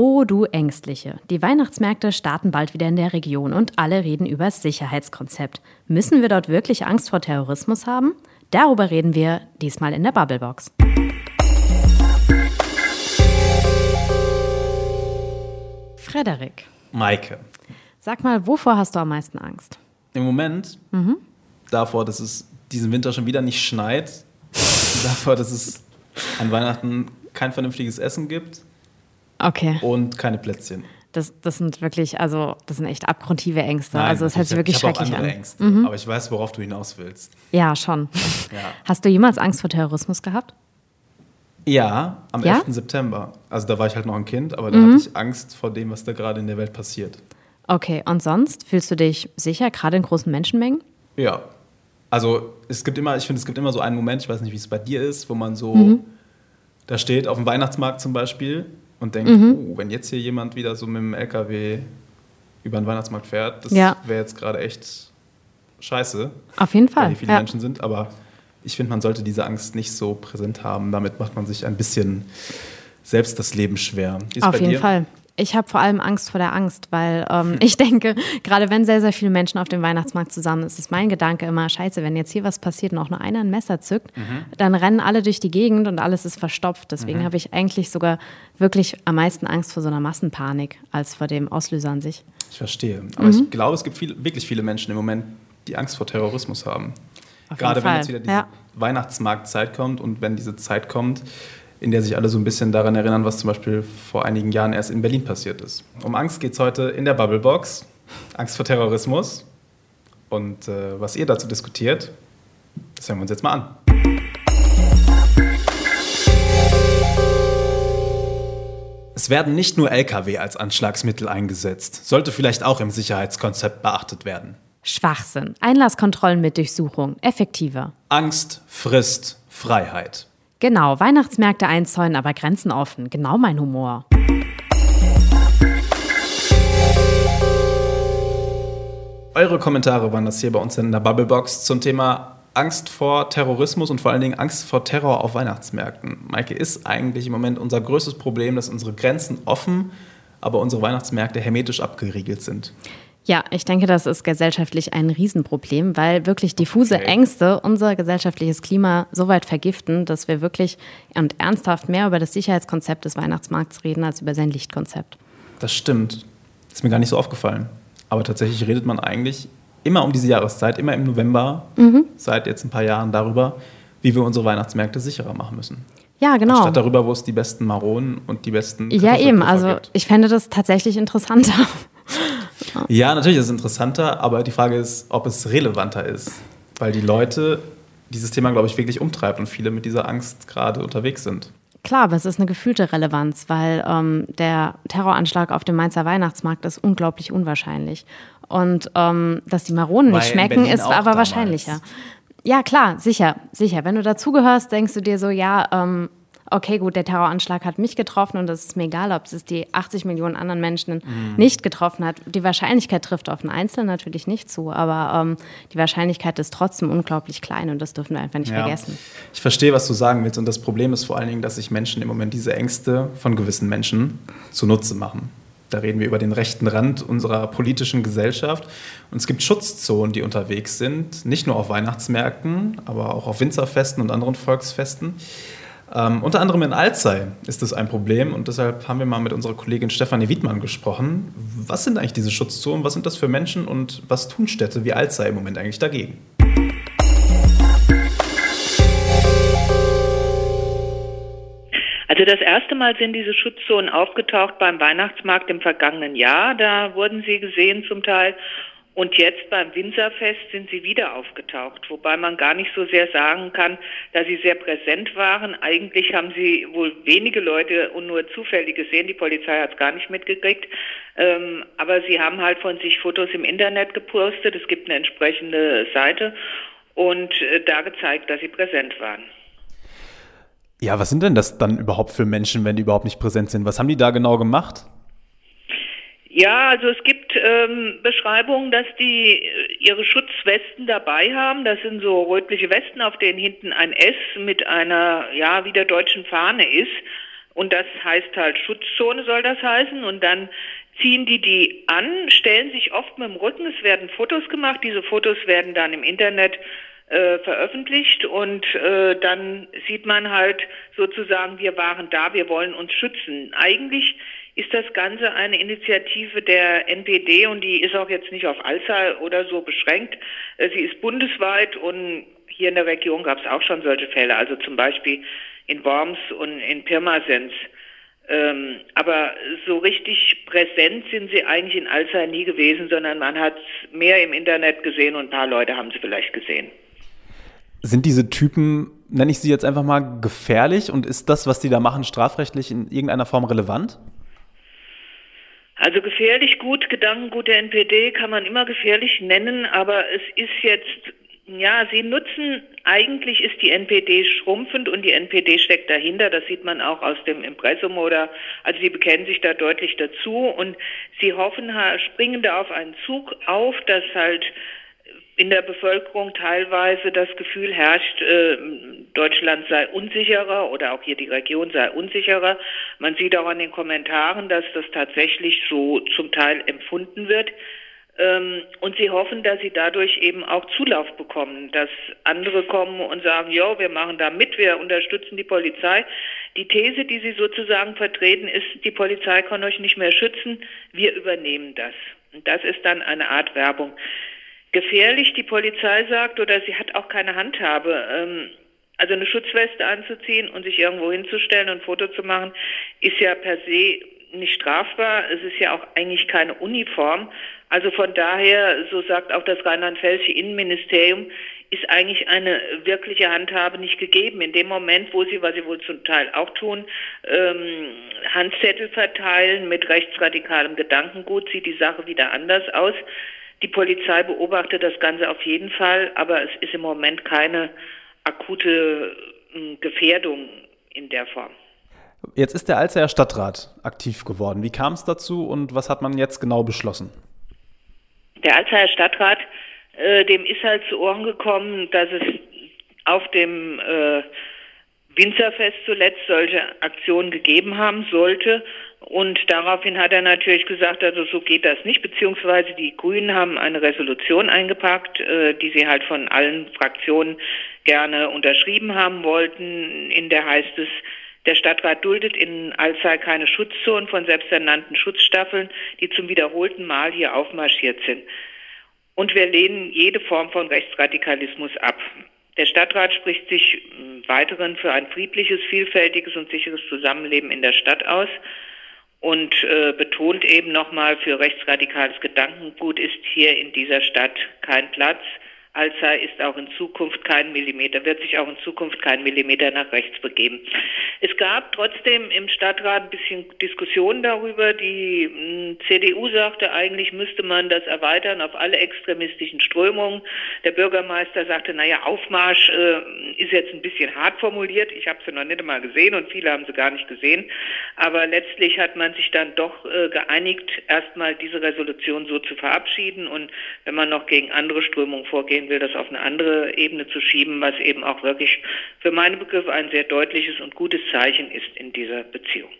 Oh, du Ängstliche. Die Weihnachtsmärkte starten bald wieder in der Region und alle reden über das Sicherheitskonzept. Müssen wir dort wirklich Angst vor Terrorismus haben? Darüber reden wir diesmal in der Bubblebox. Frederik. Maike. Sag mal, wovor hast du am meisten Angst? Im Moment mhm. davor, dass es diesen Winter schon wieder nicht schneit, davor, dass es an Weihnachten kein vernünftiges Essen gibt Okay. Und keine Plätzchen. Das, das sind wirklich, also das sind echt abgrundtiefe Ängste. Nein, also es hört sich wirklich ich schrecklich auch an. Ängste, mhm. Aber ich weiß, worauf du hinaus willst. Ja, schon. ja. Hast du jemals Angst vor Terrorismus gehabt? Ja, am ja? 11. September. Also da war ich halt noch ein Kind, aber da mhm. hatte ich Angst vor dem, was da gerade in der Welt passiert. Okay, und sonst fühlst du dich sicher, gerade in großen Menschenmengen? Ja. Also es gibt immer, ich finde, es gibt immer so einen Moment, ich weiß nicht, wie es bei dir ist, wo man so mhm. da steht, auf dem Weihnachtsmarkt zum Beispiel, und denkt, mhm. oh, wenn jetzt hier jemand wieder so mit dem LKW über den Weihnachtsmarkt fährt, das ja. wäre jetzt gerade echt scheiße. Auf jeden Fall. Weil hier viele ja. Menschen sind, aber ich finde, man sollte diese Angst nicht so präsent haben. Damit macht man sich ein bisschen selbst das Leben schwer. Auf jeden dir? Fall. Ich habe vor allem Angst vor der Angst, weil ähm, ich denke, gerade wenn sehr, sehr viele Menschen auf dem Weihnachtsmarkt zusammen sind, ist mein Gedanke immer, scheiße, wenn jetzt hier was passiert und auch nur einer ein Messer zückt, mhm. dann rennen alle durch die Gegend und alles ist verstopft. Deswegen mhm. habe ich eigentlich sogar wirklich am meisten Angst vor so einer Massenpanik als vor dem Auslöser an sich. Ich verstehe. Aber mhm. ich glaube, es gibt viel, wirklich viele Menschen im Moment, die Angst vor Terrorismus haben. Auf Gerade wenn jetzt wieder diese ja. Weihnachtsmarktzeit kommt und wenn diese Zeit kommt, in der sich alle so ein bisschen daran erinnern, was zum Beispiel vor einigen Jahren erst in Berlin passiert ist. Um Angst geht es heute in der Bubblebox. Angst vor Terrorismus. Und äh, was ihr dazu diskutiert, das hören wir uns jetzt mal an. Es werden nicht nur Lkw als Anschlagsmittel eingesetzt, sollte vielleicht auch im Sicherheitskonzept beachtet werden. Schwachsinn. Einlasskontrollen mit Durchsuchung. Effektiver. Angst frisst Freiheit. Genau, Weihnachtsmärkte einzäunen, aber Grenzen offen. Genau mein Humor. Eure Kommentare waren das hier bei uns in der Bubblebox zum Thema Angst vor Terrorismus und vor allen Dingen Angst vor Terror auf Weihnachtsmärkten. Maike, ist eigentlich im Moment unser größtes Problem, dass unsere Grenzen offen, aber unsere Weihnachtsmärkte hermetisch abgeriegelt sind? Ja, ich denke, das ist gesellschaftlich ein Riesenproblem, weil wirklich diffuse okay. Ängste unser gesellschaftliches Klima so weit vergiften, dass wir wirklich und ernsthaft mehr über das Sicherheitskonzept des Weihnachtsmarkts reden als über sein Lichtkonzept. Das stimmt. Ist mir gar nicht so aufgefallen. Aber tatsächlich redet man eigentlich immer um diese Jahreszeit, immer im November, mhm. seit jetzt ein paar Jahren darüber, wie wir unsere Weihnachtsmärkte sicherer machen müssen. Ja, genau. Statt darüber, wo es die besten Maronen und die besten. Ja, eben. Also, gibt. ich fände das tatsächlich interessanter. Ja, natürlich ist es interessanter, aber die Frage ist, ob es relevanter ist. Weil die Leute dieses Thema, glaube ich, wirklich umtreibt und viele mit dieser Angst gerade unterwegs sind. Klar, aber es ist eine gefühlte Relevanz, weil ähm, der Terroranschlag auf dem Mainzer Weihnachtsmarkt ist unglaublich unwahrscheinlich. Und ähm, dass die Maronen weil nicht schmecken, ist aber damals. wahrscheinlicher. Ja, klar, sicher, sicher. Wenn du dazugehörst, denkst du dir so, ja, ähm, okay, gut, der Terroranschlag hat mich getroffen und es ist mir egal, ob es die 80 Millionen anderen Menschen mhm. nicht getroffen hat. Die Wahrscheinlichkeit trifft auf einen Einzelnen natürlich nicht zu, aber ähm, die Wahrscheinlichkeit ist trotzdem unglaublich klein und das dürfen wir einfach nicht ja. vergessen. Ich verstehe, was du sagen willst und das Problem ist vor allen Dingen, dass sich Menschen im Moment diese Ängste von gewissen Menschen zunutze machen. Da reden wir über den rechten Rand unserer politischen Gesellschaft. Und es gibt Schutzzonen, die unterwegs sind, nicht nur auf Weihnachtsmärkten, aber auch auf Winzerfesten und anderen Volksfesten. Ähm, unter anderem in Alzey ist das ein Problem und deshalb haben wir mal mit unserer Kollegin Stefanie Wiedmann gesprochen. Was sind eigentlich diese Schutzzonen, was sind das für Menschen und was tun Städte wie Alzey im Moment eigentlich dagegen? Also das erste Mal sind diese Schutzzonen aufgetaucht beim Weihnachtsmarkt im vergangenen Jahr. Da wurden sie gesehen zum Teil und jetzt beim Winzerfest sind sie wieder aufgetaucht, wobei man gar nicht so sehr sagen kann, dass sie sehr präsent waren. Eigentlich haben sie wohl wenige Leute und nur zufällig gesehen. Die Polizei hat es gar nicht mitgekriegt. Ähm, aber sie haben halt von sich Fotos im Internet gepostet. Es gibt eine entsprechende Seite und äh, da gezeigt, dass sie präsent waren. Ja, was sind denn das dann überhaupt für Menschen, wenn die überhaupt nicht präsent sind? Was haben die da genau gemacht? Ja, also es gibt ähm, Beschreibungen, dass die äh, ihre Schutzwesten dabei haben. Das sind so rötliche Westen, auf denen hinten ein S mit einer, ja, wie der deutschen Fahne ist. Und das heißt halt Schutzzone soll das heißen. Und dann ziehen die die an, stellen sich oft mit dem Rücken. Es werden Fotos gemacht. Diese Fotos werden dann im Internet äh, veröffentlicht und äh, dann sieht man halt sozusagen, wir waren da, wir wollen uns schützen. Eigentlich ist das Ganze eine Initiative der NPD und die ist auch jetzt nicht auf Alzey oder so beschränkt. Äh, sie ist bundesweit und hier in der Region gab es auch schon solche Fälle, also zum Beispiel in Worms und in Pirmasens. Ähm, aber so richtig präsent sind sie eigentlich in Alzey nie gewesen, sondern man hat mehr im Internet gesehen und ein paar Leute haben sie vielleicht gesehen. Sind diese Typen, nenne ich sie jetzt einfach mal, gefährlich und ist das, was die da machen, strafrechtlich in irgendeiner Form relevant? Also gefährlich gut, Gedankengut der NPD kann man immer gefährlich nennen, aber es ist jetzt, ja, sie nutzen, eigentlich ist die NPD schrumpfend und die NPD steckt dahinter, das sieht man auch aus dem Impressum oder, also sie bekennen sich da deutlich dazu und sie hoffen, springen da auf einen Zug auf, dass halt in der Bevölkerung teilweise das Gefühl herrscht, äh, Deutschland sei unsicherer oder auch hier die Region sei unsicherer. Man sieht auch an den Kommentaren, dass das tatsächlich so zum Teil empfunden wird. Ähm, und sie hoffen, dass sie dadurch eben auch Zulauf bekommen, dass andere kommen und sagen, ja, wir machen da mit, wir unterstützen die Polizei. Die These, die sie sozusagen vertreten, ist, die Polizei kann euch nicht mehr schützen, wir übernehmen das. Und das ist dann eine Art Werbung gefährlich, die Polizei sagt, oder sie hat auch keine Handhabe. Ähm, also eine Schutzweste anzuziehen und sich irgendwo hinzustellen und ein Foto zu machen, ist ja per se nicht strafbar. Es ist ja auch eigentlich keine Uniform. Also von daher, so sagt auch das rheinland-pfälzische Innenministerium, ist eigentlich eine wirkliche Handhabe nicht gegeben. In dem Moment, wo sie, was sie wohl zum Teil auch tun, ähm, Handzettel verteilen mit rechtsradikalem Gedankengut, sieht die Sache wieder anders aus. Die Polizei beobachtet das Ganze auf jeden Fall, aber es ist im Moment keine akute hm, Gefährdung in der Form. Jetzt ist der Alzeyer Stadtrat aktiv geworden. Wie kam es dazu und was hat man jetzt genau beschlossen? Der Alzeyer Stadtrat, äh, dem ist halt zu Ohren gekommen, dass es auf dem äh, Winzerfest zuletzt solche Aktionen gegeben haben sollte. Und daraufhin hat er natürlich gesagt, also so geht das nicht, beziehungsweise die Grünen haben eine Resolution eingepackt, äh, die sie halt von allen Fraktionen gerne unterschrieben haben wollten. In der heißt es, der Stadtrat duldet in Alzey keine Schutzzonen von selbsternannten Schutzstaffeln, die zum wiederholten Mal hier aufmarschiert sind. Und wir lehnen jede Form von Rechtsradikalismus ab. Der Stadtrat spricht sich weiteren für ein friedliches, vielfältiges und sicheres Zusammenleben in der Stadt aus und äh, betont eben nochmal, für rechtsradikales Gedankengut ist hier in dieser Stadt kein Platz. Alzey ist auch in Zukunft kein Millimeter, wird sich auch in Zukunft kein Millimeter nach rechts begeben. Es gab trotzdem im Stadtrat ein bisschen Diskussionen darüber. Die hm, CDU sagte, eigentlich müsste man das erweitern auf alle extremistischen Strömungen. Der Bürgermeister sagte, naja, Aufmarsch äh, ist jetzt ein bisschen hart formuliert. Ich habe sie noch nicht einmal gesehen und viele haben sie gar nicht gesehen. Aber letztlich hat man sich dann doch äh, geeinigt, erstmal diese Resolution so zu verabschieden und wenn man noch gegen andere Strömungen vorgehen will, das auf eine andere Ebene zu schieben, was eben auch wirklich für meine Begriffe ein sehr deutliches und gutes Zeichen ist in dieser Beziehung.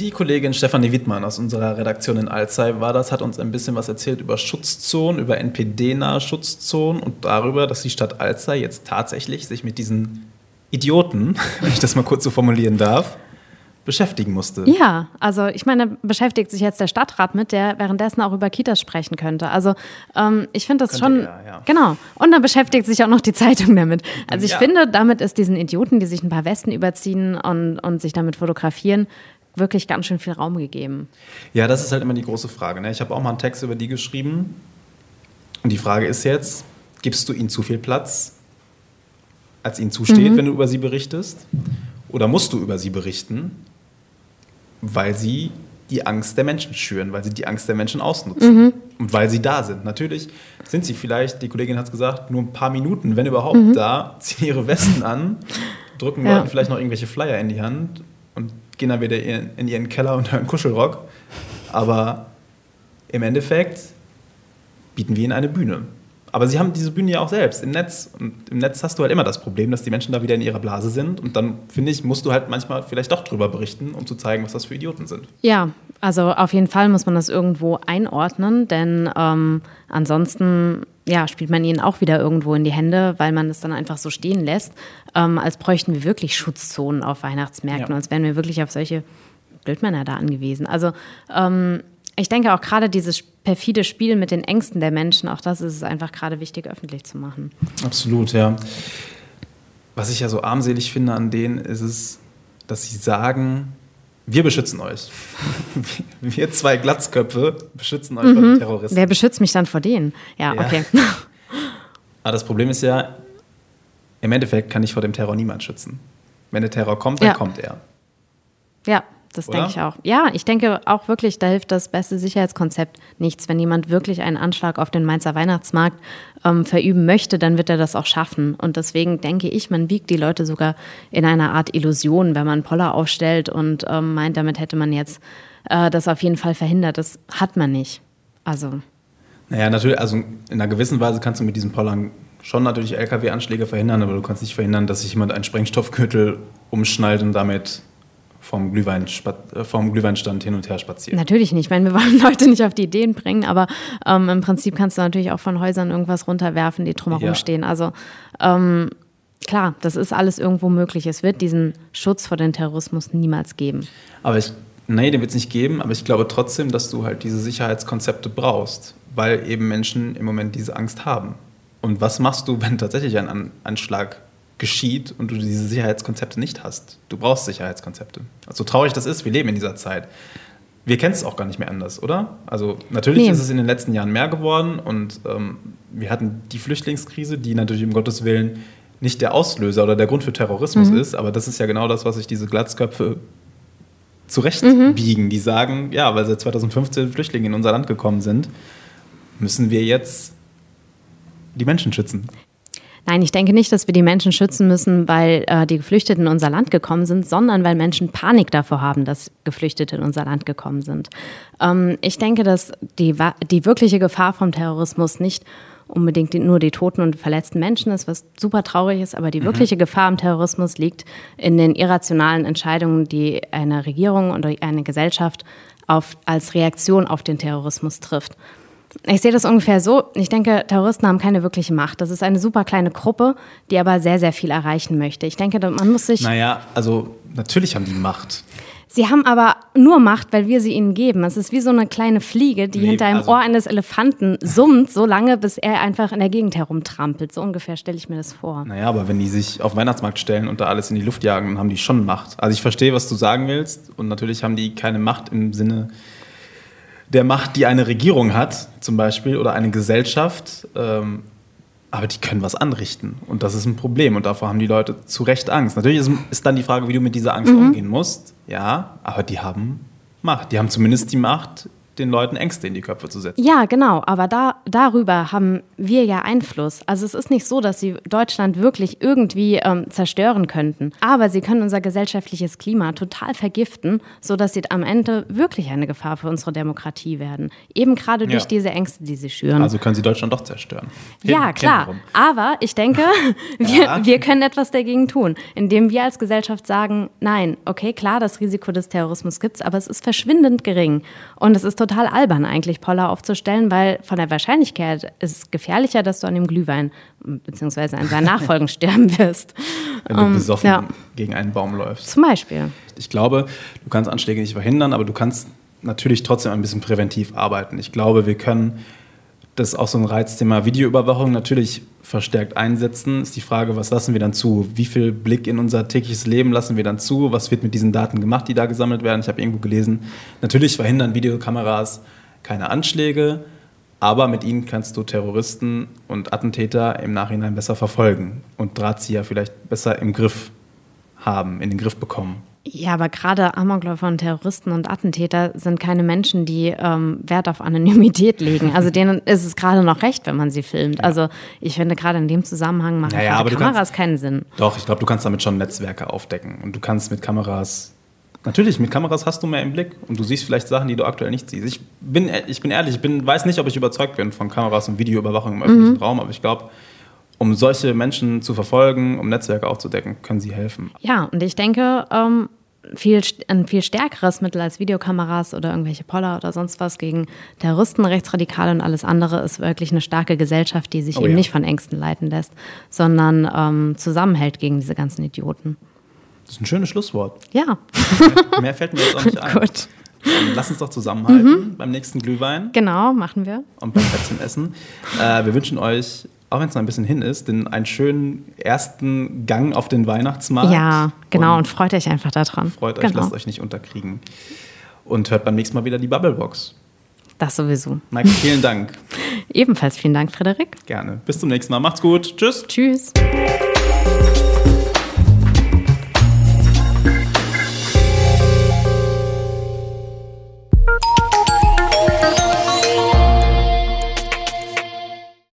Die Kollegin Stefanie Wittmann aus unserer Redaktion in Alzey war das, hat uns ein bisschen was erzählt über Schutzzonen, über NPD-nahe Schutzzonen und darüber, dass die Stadt Alzey jetzt tatsächlich sich mit diesen Idioten, wenn ich das mal kurz so formulieren darf, beschäftigen musste. Ja, also ich meine, beschäftigt sich jetzt der Stadtrat mit, der währenddessen auch über Kitas sprechen könnte. Also ähm, ich finde das könnte schon, er, ja. genau. Und dann beschäftigt sich auch noch die Zeitung damit. Also ich ja. finde, damit ist diesen Idioten, die sich ein paar Westen überziehen und, und sich damit fotografieren, wirklich ganz schön viel Raum gegeben. Ja, das ist halt immer die große Frage. Ne? Ich habe auch mal einen Text über die geschrieben. Und die Frage ist jetzt, gibst du ihnen zu viel Platz, als ihnen zusteht, mhm. wenn du über sie berichtest? Oder musst du über sie berichten? Weil sie die Angst der Menschen schüren, weil sie die Angst der Menschen ausnutzen mhm. und weil sie da sind. Natürlich sind sie vielleicht, die Kollegin hat es gesagt, nur ein paar Minuten, wenn überhaupt mhm. da, ziehen ihre Westen an, drücken ja. Leuten vielleicht noch irgendwelche Flyer in die Hand und gehen dann wieder in ihren Keller und hören Kuschelrock. Aber im Endeffekt bieten wir ihnen eine Bühne. Aber sie haben diese Bühne ja auch selbst im Netz. Und im Netz hast du halt immer das Problem, dass die Menschen da wieder in ihrer Blase sind. Und dann, finde ich, musst du halt manchmal vielleicht doch drüber berichten, um zu zeigen, was das für Idioten sind. Ja, also auf jeden Fall muss man das irgendwo einordnen, denn ähm, ansonsten ja, spielt man ihnen auch wieder irgendwo in die Hände, weil man es dann einfach so stehen lässt, ähm, als bräuchten wir wirklich Schutzzonen auf Weihnachtsmärkten, ja. als wären wir wirklich auf solche Blödmänner da angewiesen. Also ähm, ich denke auch gerade dieses perfide Spiel mit den Ängsten der Menschen, auch das ist es einfach gerade wichtig, öffentlich zu machen. Absolut, ja. Was ich ja so armselig finde an denen, ist es, dass sie sagen, wir beschützen euch. Wir zwei Glatzköpfe beschützen euch mhm. vor Terroristen. Wer beschützt mich dann vor denen? Ja, ja. okay. Aber das Problem ist ja, im Endeffekt kann ich vor dem Terror niemand schützen. Wenn der Terror kommt, dann ja. kommt er. Ja, das denke ich auch. Ja, ich denke auch wirklich, da hilft das beste Sicherheitskonzept nichts. Wenn jemand wirklich einen Anschlag auf den Mainzer Weihnachtsmarkt ähm, verüben möchte, dann wird er das auch schaffen. Und deswegen denke ich, man wiegt die Leute sogar in einer Art Illusion, wenn man Poller aufstellt und ähm, meint, damit hätte man jetzt äh, das auf jeden Fall verhindert. Das hat man nicht. Also. Naja, natürlich, also in einer gewissen Weise kannst du mit diesen Pollern schon natürlich LKW-Anschläge verhindern, aber du kannst nicht verhindern, dass sich jemand einen Sprengstoffgürtel umschnallt und damit vom, Glühwein, äh, vom Glühweinstand hin und her spazieren. Natürlich nicht. Ich meine, wir wollen Leute nicht auf die Ideen bringen, aber ähm, im Prinzip kannst du natürlich auch von Häusern irgendwas runterwerfen, die drumherum ja. stehen. Also ähm, klar, das ist alles irgendwo möglich. Es wird diesen Schutz vor dem Terrorismus niemals geben. Aber ich, nee, den wird es nicht geben, aber ich glaube trotzdem, dass du halt diese Sicherheitskonzepte brauchst, weil eben Menschen im Moment diese Angst haben. Und was machst du, wenn tatsächlich ein Anschlag geschieht und du diese Sicherheitskonzepte nicht hast. Du brauchst Sicherheitskonzepte. So also traurig das ist, wir leben in dieser Zeit. Wir kennen es auch gar nicht mehr anders, oder? Also natürlich nee. ist es in den letzten Jahren mehr geworden und ähm, wir hatten die Flüchtlingskrise, die natürlich um Gottes Willen nicht der Auslöser oder der Grund für Terrorismus mhm. ist, aber das ist ja genau das, was sich diese Glatzköpfe zurechtbiegen. Mhm. Die sagen, ja, weil seit 2015 Flüchtlinge in unser Land gekommen sind, müssen wir jetzt die Menschen schützen. Nein, ich denke nicht, dass wir die Menschen schützen müssen, weil äh, die Geflüchteten in unser Land gekommen sind, sondern weil Menschen Panik davor haben, dass Geflüchtete in unser Land gekommen sind. Ähm, ich denke, dass die, die wirkliche Gefahr vom Terrorismus nicht unbedingt nur die toten und verletzten Menschen ist, was super traurig ist, aber die mhm. wirkliche Gefahr am Terrorismus liegt in den irrationalen Entscheidungen, die eine Regierung oder eine Gesellschaft auf, als Reaktion auf den Terrorismus trifft. Ich sehe das ungefähr so. Ich denke, Terroristen haben keine wirkliche Macht. Das ist eine super kleine Gruppe, die aber sehr, sehr viel erreichen möchte. Ich denke, man muss sich. Naja, also natürlich haben die Macht. Sie haben aber nur Macht, weil wir sie ihnen geben. Es ist wie so eine kleine Fliege, die nee, hinter einem also Ohr eines Elefanten summt, so lange, bis er einfach in der Gegend herumtrampelt. So ungefähr stelle ich mir das vor. Naja, aber wenn die sich auf den Weihnachtsmarkt stellen und da alles in die Luft jagen, dann haben die schon Macht. Also ich verstehe, was du sagen willst. Und natürlich haben die keine Macht im Sinne der Macht, die eine Regierung hat, zum Beispiel, oder eine Gesellschaft. Ähm, aber die können was anrichten. Und das ist ein Problem. Und davor haben die Leute zu Recht Angst. Natürlich ist, ist dann die Frage, wie du mit dieser Angst mhm. umgehen musst. Ja, aber die haben Macht. Die haben zumindest die Macht, den Leuten Ängste in die Köpfe zu setzen. Ja, genau. Aber da, darüber haben wir ja Einfluss. Also es ist nicht so, dass sie Deutschland wirklich irgendwie ähm, zerstören könnten. Aber sie können unser gesellschaftliches Klima total vergiften, sodass sie am Ende wirklich eine Gefahr für unsere Demokratie werden. Eben gerade durch ja. diese Ängste, die sie schüren. Also können sie Deutschland doch zerstören. Hin, ja, klar. Aber ich denke, wir, ja. wir können etwas dagegen tun, indem wir als Gesellschaft sagen, nein, okay, klar, das Risiko des Terrorismus gibt es, aber es ist verschwindend gering. Und es ist total albern eigentlich, Poller aufzustellen, weil von der Wahrscheinlichkeit ist es gefährlicher, dass du an dem Glühwein bzw. an seinen Nachfolgen sterben wirst. Wenn du ähm, besoffen ja. gegen einen Baum läufst. Zum Beispiel. Ich glaube, du kannst Anschläge nicht verhindern, aber du kannst natürlich trotzdem ein bisschen präventiv arbeiten. Ich glaube, wir können das ist auch so ein Reizthema Videoüberwachung natürlich verstärkt einsetzen. Ist die Frage, was lassen wir dann zu? Wie viel Blick in unser tägliches Leben lassen wir dann zu? Was wird mit diesen Daten gemacht, die da gesammelt werden? Ich habe irgendwo gelesen, natürlich verhindern Videokameras keine Anschläge, aber mit ihnen kannst du Terroristen und Attentäter im Nachhinein besser verfolgen und Drahtzieher vielleicht besser im Griff haben, in den Griff bekommen. Ja, aber gerade Amokläufer und Terroristen und Attentäter sind keine Menschen, die ähm, Wert auf Anonymität legen. Also denen ist es gerade noch recht, wenn man sie filmt. Ja. Also ich finde gerade in dem Zusammenhang machen naja, Kameras kannst, keinen Sinn. Doch, ich glaube, du kannst damit schon Netzwerke aufdecken und du kannst mit Kameras Natürlich, mit Kameras hast du mehr im Blick und du siehst vielleicht Sachen, die du aktuell nicht siehst. Ich bin, ich bin ehrlich, ich bin, weiß nicht, ob ich überzeugt bin von Kameras und Videoüberwachung im öffentlichen mhm. Raum, aber ich glaube, um solche Menschen zu verfolgen, um Netzwerke aufzudecken, können sie helfen. Ja, und ich denke, ähm, viel, ein viel stärkeres Mittel als Videokameras oder irgendwelche Poller oder sonst was gegen Terroristen, Rechtsradikale und alles andere ist wirklich eine starke Gesellschaft, die sich oh, eben ja. nicht von Ängsten leiten lässt, sondern ähm, zusammenhält gegen diese ganzen Idioten. Das ist ein schönes Schlusswort. Ja. Mehr, mehr fällt mir jetzt auch nicht ein. Gut. Lass uns doch zusammenhalten mhm. beim nächsten Glühwein. Genau, machen wir. Und beim Plätzchen essen. Äh, wir wünschen euch auch wenn es noch ein bisschen hin ist, den, einen schönen ersten Gang auf den Weihnachtsmarkt. Ja, genau, und, und freut euch einfach daran. Freut euch, genau. lasst euch nicht unterkriegen. Und hört beim nächsten Mal wieder die Bubblebox. Das sowieso. Maike, vielen Dank. Ebenfalls vielen Dank, Frederik. Gerne. Bis zum nächsten Mal. Macht's gut. Tschüss. Tschüss.